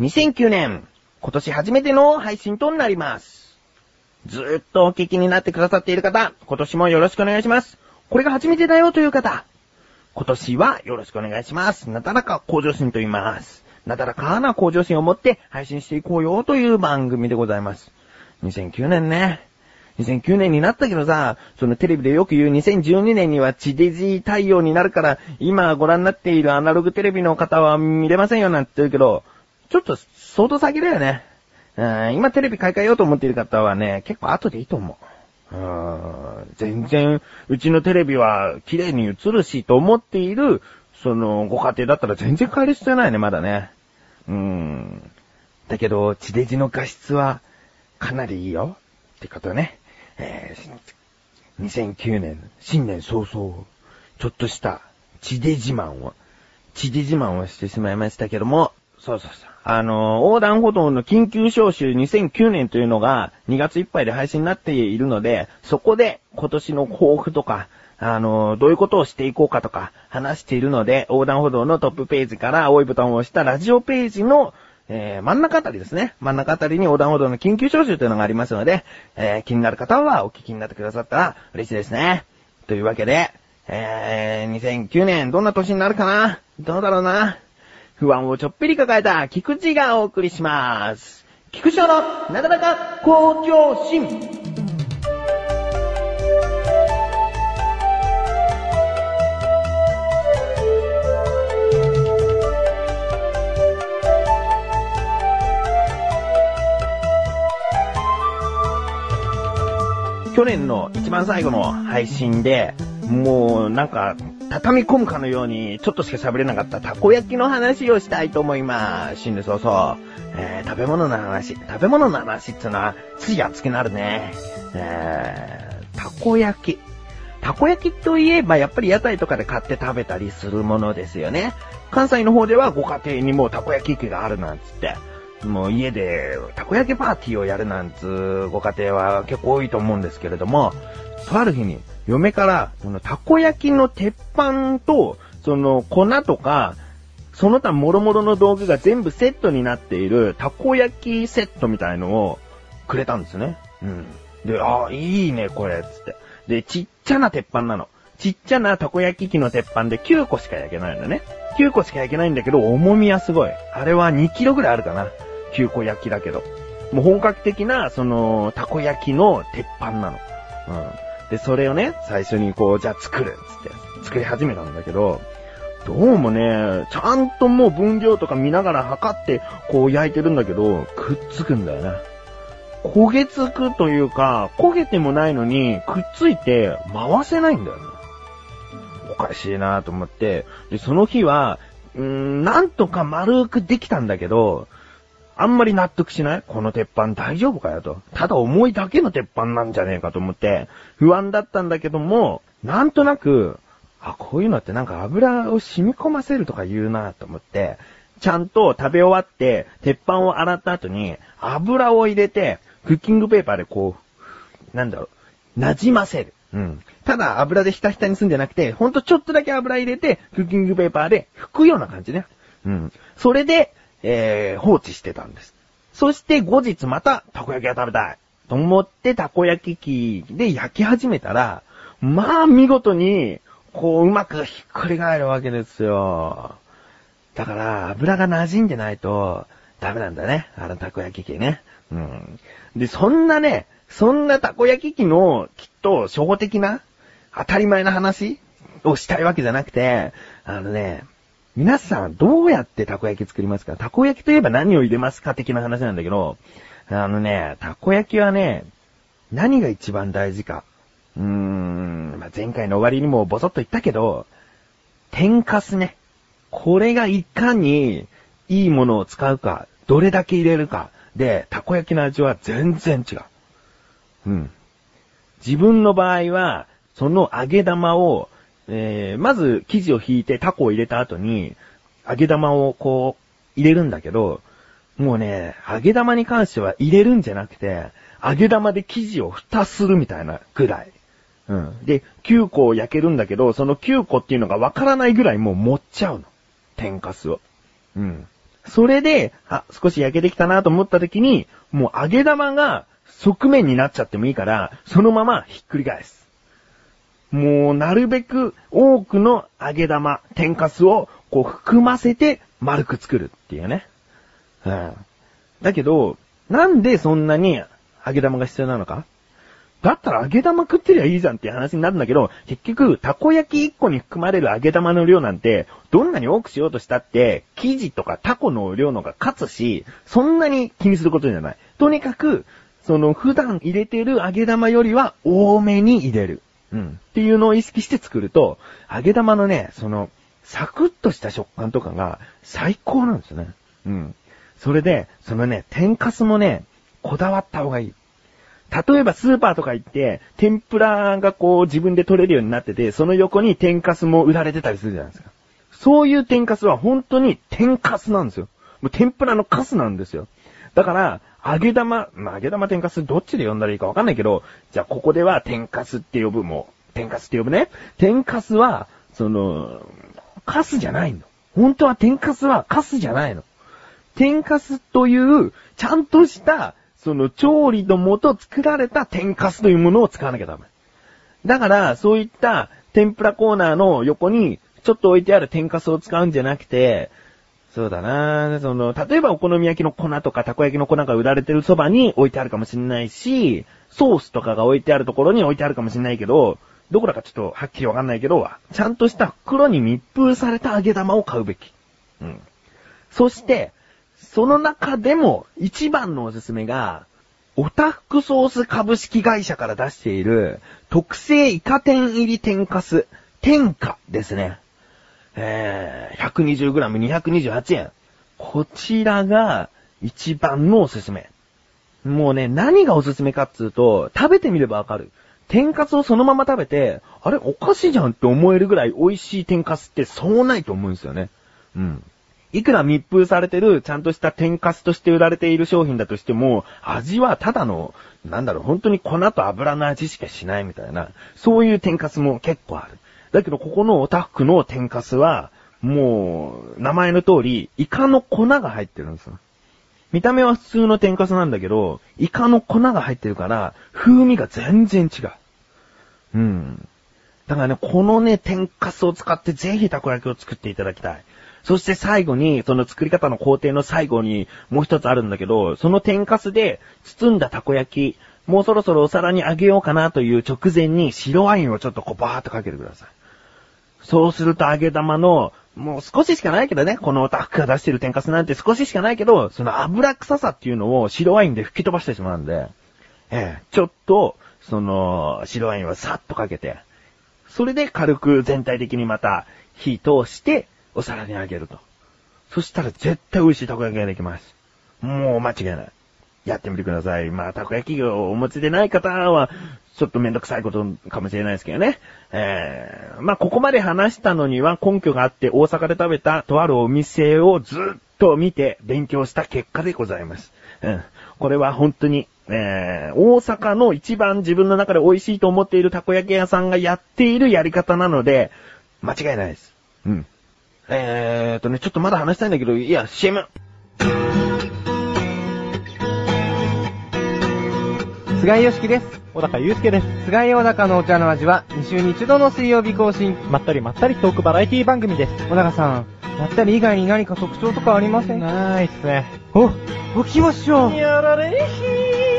2009年、今年初めての配信となります。ずーっとお聞きになってくださっている方、今年もよろしくお願いします。これが初めてだよという方、今年はよろしくお願いします。なだらか向上心と言います。なだらかな向上心を持って配信していこうよという番組でございます。2009年ね。2009年になったけどさ、そのテレビでよく言う2012年には地デジ対応になるから、今ご覧になっているアナログテレビの方は見れませんよなんて言うけど、ちょっと相当先だよね。うん今テレビ買い替えようと思っている方はね、結構後でいいと思う。うん全然、うちのテレビは綺麗に映るしと思っている、その、ご家庭だったら全然変える必要ないね、まだね。うん。だけど、地デジの画質は、かなりいいよ。ってことね。えー、2009年、新年早々、ちょっとした、地デジマンを、地デジマンをしてしまいましたけども、そうそうそう。あの、横断歩道の緊急招集2009年というのが2月いっぱいで配信になっているので、そこで今年の抱負とか、あの、どういうことをしていこうかとか話しているので、横断歩道のトップページから青いボタンを押したラジオページの、えー、真ん中あたりですね。真ん中あたりに横断歩道の緊急招集というのがありますので、えー、気になる方はお聞きになってくださったら嬉しいですね。というわけで、えー、2009年どんな年になるかな？どうだろうな？不安をちょっぴり抱えた菊池がお送りします。菊池のなだらか向上心。去年の一番最後の配信で、もうなんか、畳み込むかのように、ちょっとしか喋れなかったたこ焼きの話をしたいと思います。新年早々。えー、食べ物の話。食べ物の話っていうのは、つい熱くなるね。えー、たこ焼き。たこ焼きといえば、やっぱり屋台とかで買って食べたりするものですよね。関西の方ではご家庭にもたこ焼き器があるなんつって。もう家でたこ焼きパーティーをやるなんつうご家庭は結構多いと思うんですけれども、とある日に嫁から、このたこ焼きの鉄板と、その粉とか、その他諸々の道具が全部セットになっているたこ焼きセットみたいのをくれたんですね。うん。で、ああ、いいね、これ、つって。で、ちっちゃな鉄板なの。ちっちゃなたこ焼き器の鉄板で9個しか焼けないのね。9個しか焼けないんだけど、重みはすごい。あれは2キロぐらいあるかな。9個焼きだけど。もう本格的な、その、たこ焼きの鉄板なの。うん。で、それをね、最初にこう、じゃあ作る、つって、作り始めたんだけど、どうもね、ちゃんともう分量とか見ながら測って、こう焼いてるんだけど、くっつくんだよね。焦げつくというか、焦げてもないのに、くっついて回せないんだよね。おかしいなと思って、で、その日は、うーん、なんとか丸くできたんだけど、あんまり納得しない？この鉄板大丈夫かよと。ただ重いだけの鉄板なんじゃねえかと思って、不安だったんだけども、なんとなく、あ、こういうのってなんか油を染み込ませるとか言うなと思って、ちゃんと食べ終わって、鉄板を洗った後に、油を入れて、クッキングペーパーでこう、なんだろう、馴染ませる。うん。ただ油でひたひたにすんじゃなくて、ほんとちょっとだけ油入れて、クッキングペーパーで拭くような感じね。うん。それで、えー、放置してたんです。そして後日また、たこ焼きが食べたい。と思って、たこ焼き器で焼き始めたら、まあ、見事に、こう、うまくひっくり返るわけですよ。だから、油が馴染んでないと、ダメなんだね。あのたこ焼き器ね。うん。で、そんなね、そんなたこ焼き器の、きっと、初歩的な、当たり前な話をしたいわけじゃなくて、あのね、皆さんどうやってたこ焼き作りますか？たこ焼きといえば何を入れますか的な話なんだけど、あのね、たこ焼きはね、何が一番大事か。うーん、まあ、前回の終わりにもボソッと言ったけど、天かすね。これがいかにいいものを使うか、どれだけ入れるか、で、たこ焼きの味は全然違う。うん。自分の場合は、その揚げ玉を、えー、まず生地を引いてタコを入れた後に、揚げ玉をこう、入れるんだけど、もうね、揚げ玉に関しては入れるんじゃなくて、揚げ玉で生地を蓋するみたいなぐらい。うん。で、9個焼けるんだけど、その9個っていうのがわからないぐらいもう持っちゃうの。天かすを。うん。それで、あ、少し焼けてきたなと思った時に、もう揚げ玉が側面になっちゃってもいいから、そのままひっくり返す。もう、なるべく多くの揚げ玉、天かすをこう含ませて丸く作るっていうね。うん。だけど、なんでそんなに揚げ玉が必要なのか？だったら揚げ玉食ってりゃいいじゃんっていう話になるんだけど、結局、たこ焼き1個に含まれる揚げ玉の量なんて、どんなに多くしようとしたって、生地とかタコの量のが勝つし、そんなに気にすることじゃない。とにかく、その普段入れてる揚げ玉よりは多めに入れる。うん。っていうのを意識して作ると、揚げ玉のね、その、サクッとした食感とかが最高なんですよね。うん。それで、そのね、天かすもね、こだわった方がいい。例えばスーパーとか行って、天ぷらがこう自分で取れるようになってて、その横に天かすも売られてたりするじゃないですか。そういう天かすは本当に天かすなんですよ。もう天ぷらのカスなんですよ。だから、揚げ玉、まあ、揚げ玉天かすどっちで呼んだらいいかわかんないけど、じゃあここでは天かすって呼ぶもう、天かすって呼ぶね。天かすは、その、カスじゃないの。本当は天かすはカスじゃないの。天かすという、ちゃんとした、その調理のもと作られた天かすというものを使わなきゃダメ。だから、そういった天ぷらコーナーの横に、ちょっと置いてある天かすを使うんじゃなくて、そうだなその、例えばお好み焼きの粉とかたこ焼きの粉が売られてるそばに置いてあるかもしれないし、ソースとかが置いてあるところに置いてあるかもしれないけど、どこだかちょっとはっきりわかんないけど、ちゃんとした袋に密封された揚げ玉を買うべき。うん。そして、その中でも一番のおすすめが、オタフクソース株式会社から出している特製イカ天入り天かす、天かですね。えー、120g228 円。こちらが一番のおすすめ。もうね、何がおすすめかっつうと、食べてみればわかる。天かすをそのまま食べて、あれおかしいじゃんって思えるぐらい美味しい天かすってそうないと思うんですよね。うん。いくら密封されてる、ちゃんとした天かすとして売られている商品だとしても、味はただの、なんだろう、本当に粉と油の味しかしないみたいな、そういう天かすも結構ある。だけど、ここのオタフクの天かすは、もう、名前の通り、イカの粉が入ってるんですよ。見た目は普通の天かすなんだけど、イカの粉が入ってるから、風味が全然違う。うん。だからね、このね、天かすを使ってぜひたこ焼きを作っていただきたい。そして最後に、その作り方の工程の最後にもう一つあるんだけど、その天かすで包んだたこ焼き、もうそろそろお皿にあげようかなという直前に白ワインをちょっとこうバーっとかけてください。そうすると揚げ玉の、もう少ししかないけどね、このタフクが出してる天かすなんて少ししかないけど、その油臭さっていうのを白ワインで吹き飛ばしてしまうんで、ええ、ちょっと、その、白ワインをさっとかけて、それで軽く全体的にまた火通して、お皿にあげると。そしたら絶対美味しいたこ焼きができます。もう間違いない。やってみてください。まあ、たこ焼きをお持ちでない方は、ちょっとめんどくさいことかもしれないですけどね。えー、まあ、ここまで話したのには根拠があって大阪で食べたとあるお店をずっと見て勉強した結果でございます。うん。これは本当に、えー、大阪の一番自分の中で美味しいと思っているたこ焼き屋さんがやっているやり方なので、間違いないです。うん。えーとね、ちょっとまだ話したいんだけど、いや、CM! 菅井よしきです。小高祐介です。菅井小高のお茶の味は2週に1度の水曜日更新。まったりまったりトークバラエティ番組です。小高さん、まったり以外に何か特徴とかありません？かないっすね。お、お聞きましょう。やられ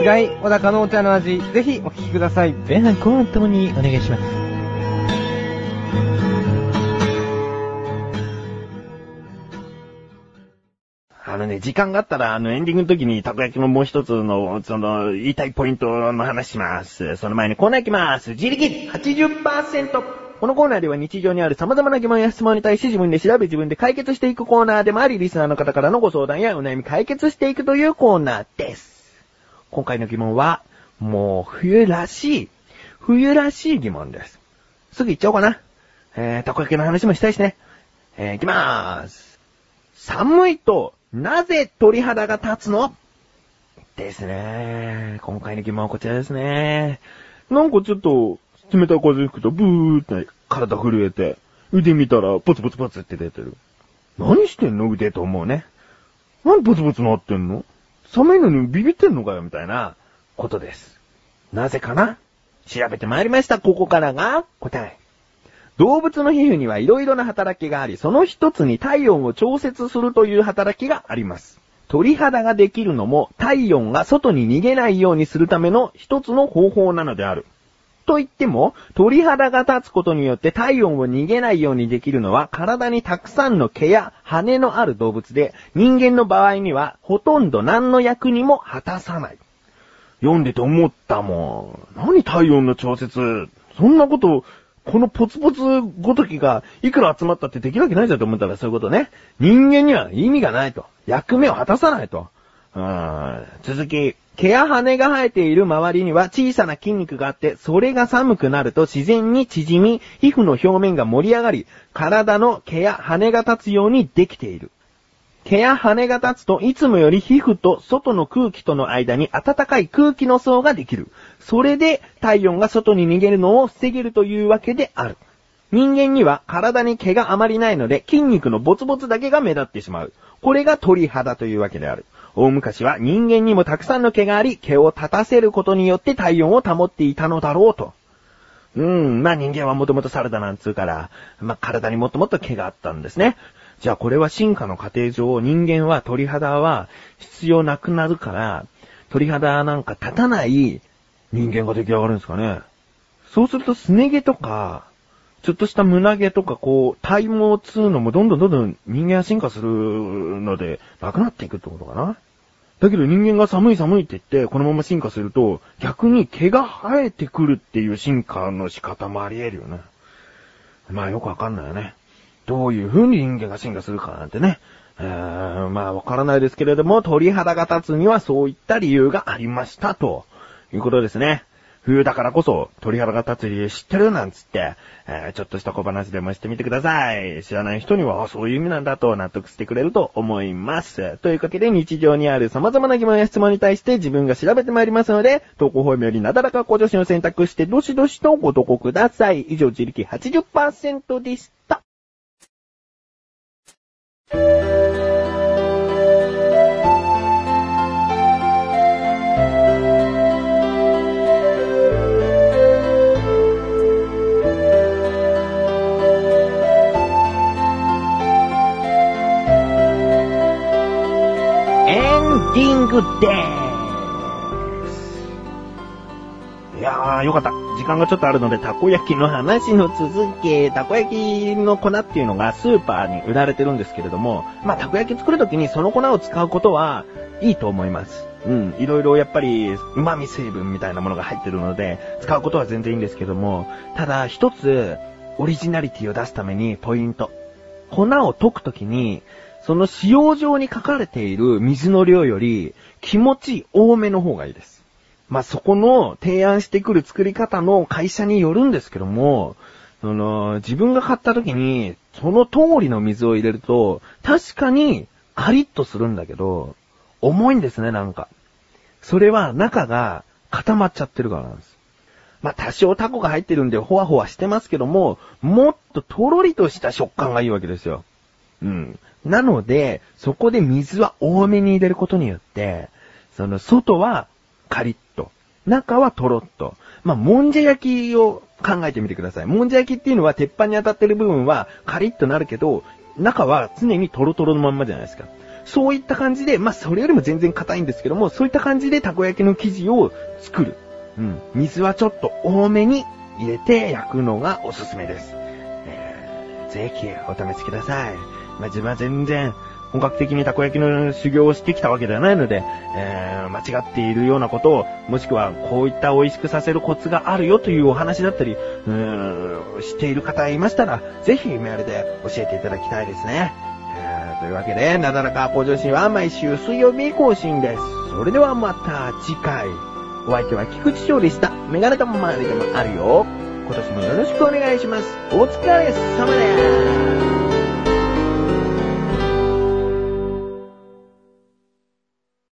菅井小高のお茶の味、ぜひお聞きください。前半後半ともにお願いします。ね、時間があったら、あの、エンディングの時に、たこ焼きのもう一つの、その、言いたいポイントの話します。その前にコーナー行きます。自力 80%! このコーナーでは日常にある様々な疑問や質問に対して自分で調べ自分で解決していくコーナーでもあり、リスナーの方からのご相談やお悩み解決していくというコーナーです。今回の疑問は、もう冬らしい、冬らしい疑問です。すぐ行っちゃおうかな。えー、たこ焼きの話もしたいしね。えー、行きまーす。寒いと、なぜ鳥肌が立つの？ですね。今回の疑問はこちらですね。なんかちょっと、冷たい風吹くとブーって体震えて、腕見たらポツポツポツって出てる。何してんの？腕と思うね。何ブツブツなってんの？寒いのにビビってんのかよみたいなことです。なぜかな？調べてまいりました。ここからが答え。動物の皮膚には色々な働きがあり、その一つに体温を調節するという働きがあります。鳥肌ができるのも体温が外に逃げないようにするための一つの方法なのである。と言っても、鳥肌が立つことによって体温を逃げないようにできるのは体にたくさんの毛や羽のある動物で、人間の場合にはほとんど何の役にも果たさない。読んでて思ったもん。何体温の調節？そんなこと、このポツポツごときがいくら集まったってできるわけないじゃんと思ったらそういうことね。人間には意味がないと。役目を果たさないと。うん続き、毛や羽が生えている周りには小さな筋肉があって、それが寒くなると自然に縮み、皮膚の表面が盛り上がり、体の毛や羽が立つようにできている。毛や羽が立つといつもより皮膚と外の空気との間に暖かい空気の層ができる。それで体温が外に逃げるのを防げるというわけである。人間には体に毛があまりないので筋肉のボツボツだけが目立ってしまう。これが鳥肌というわけである。大昔は人間にもたくさんの毛があり、毛を立たせることによって体温を保っていたのだろうと。うん、まあ人間はもともとサラダなんつうから、まあ体にもっともっと毛があったんですね。じゃあこれは進化の過程上、人間は鳥肌は必要なくなるから、鳥肌なんか立たない人間が出来上がるんですかね。そうするとすね毛とか、ちょっとした胸毛とかこう、体毛つうのもどんどんどんどん人間は進化するので、なくなっていくってことかな。だけど人間が寒い寒いって言って、このまま進化すると、逆に毛が生えてくるっていう進化の仕方もあり得るよね。まあよくわかんないよね。どういう風に人間が進化するかなんてね。えー、まあわからないですけれども、鳥肌が立つにはそういった理由がありました、ということですね。冬だからこそ鳥肌が立つ理由知ってるなんつって、えーちょっとした小話でもしてみてください。知らない人には、そういう意味なんだと納得してくれると思います。というわけで日常にある様々な疑問や質問に対して自分が調べてまいりますので、投稿フォームよりなだらか向上心を選択してどしどしとご投稿ください。以上、自力80%でした。間がちょっとあるので、たこ焼きの話の続き、たこ焼きの粉っていうのがスーパーに売られてるんですけれども、まあ、たこ焼き作るときにその粉を使うことはいいと思います。うん、いろいろやっぱり、旨味成分みたいなものが入ってるので、使うことは全然いいんですけども、ただ一つ、オリジナリティを出すためにポイント。粉を溶くときに、その使用上に書かれている水の量より気持ち多めの方がいいです。まあ、そこの提案してくる作り方の会社によるんですけども、その、自分が買った時に、その通りの水を入れると、確かにカリッとするんだけど、重いんですね、なんか。それは中が固まっちゃってるからなんです。まあ、多少タコが入ってるんで、ほわほわしてますけども、もっととろりとした食感がいいわけですよ。うん。なので、そこで水は多めに入れることによって、その外はカリッと、中はトロッと。まあ、もんじゃ焼きを考えてみてください。もんじゃ焼きっていうのは鉄板に当たってる部分はカリッとなるけど、中は常にトロトロのまんまじゃないですか。そういった感じで、まあ、それよりも全然硬いんですけども、そういった感じでたこ焼きの生地を作る。うん。水はちょっと多めに入れて焼くのがおすすめです。えーぜひお試しください。まあ、自分は全然本格的にたこ焼きの修行をしてきたわけではないので、えー間違っているようなことを、もしくはこういった美味しくさせるコツがあるよというお話だったり、うーんしている方いましたら、ぜひメールで教えていただきたいですね。えーというわけで、なだらか向上心は毎週水曜日更新です。それではまた次回。お相手は菊池翔でした。メガネとも周りでもあるよ。今年もよろしくお願いします。お疲れ様です。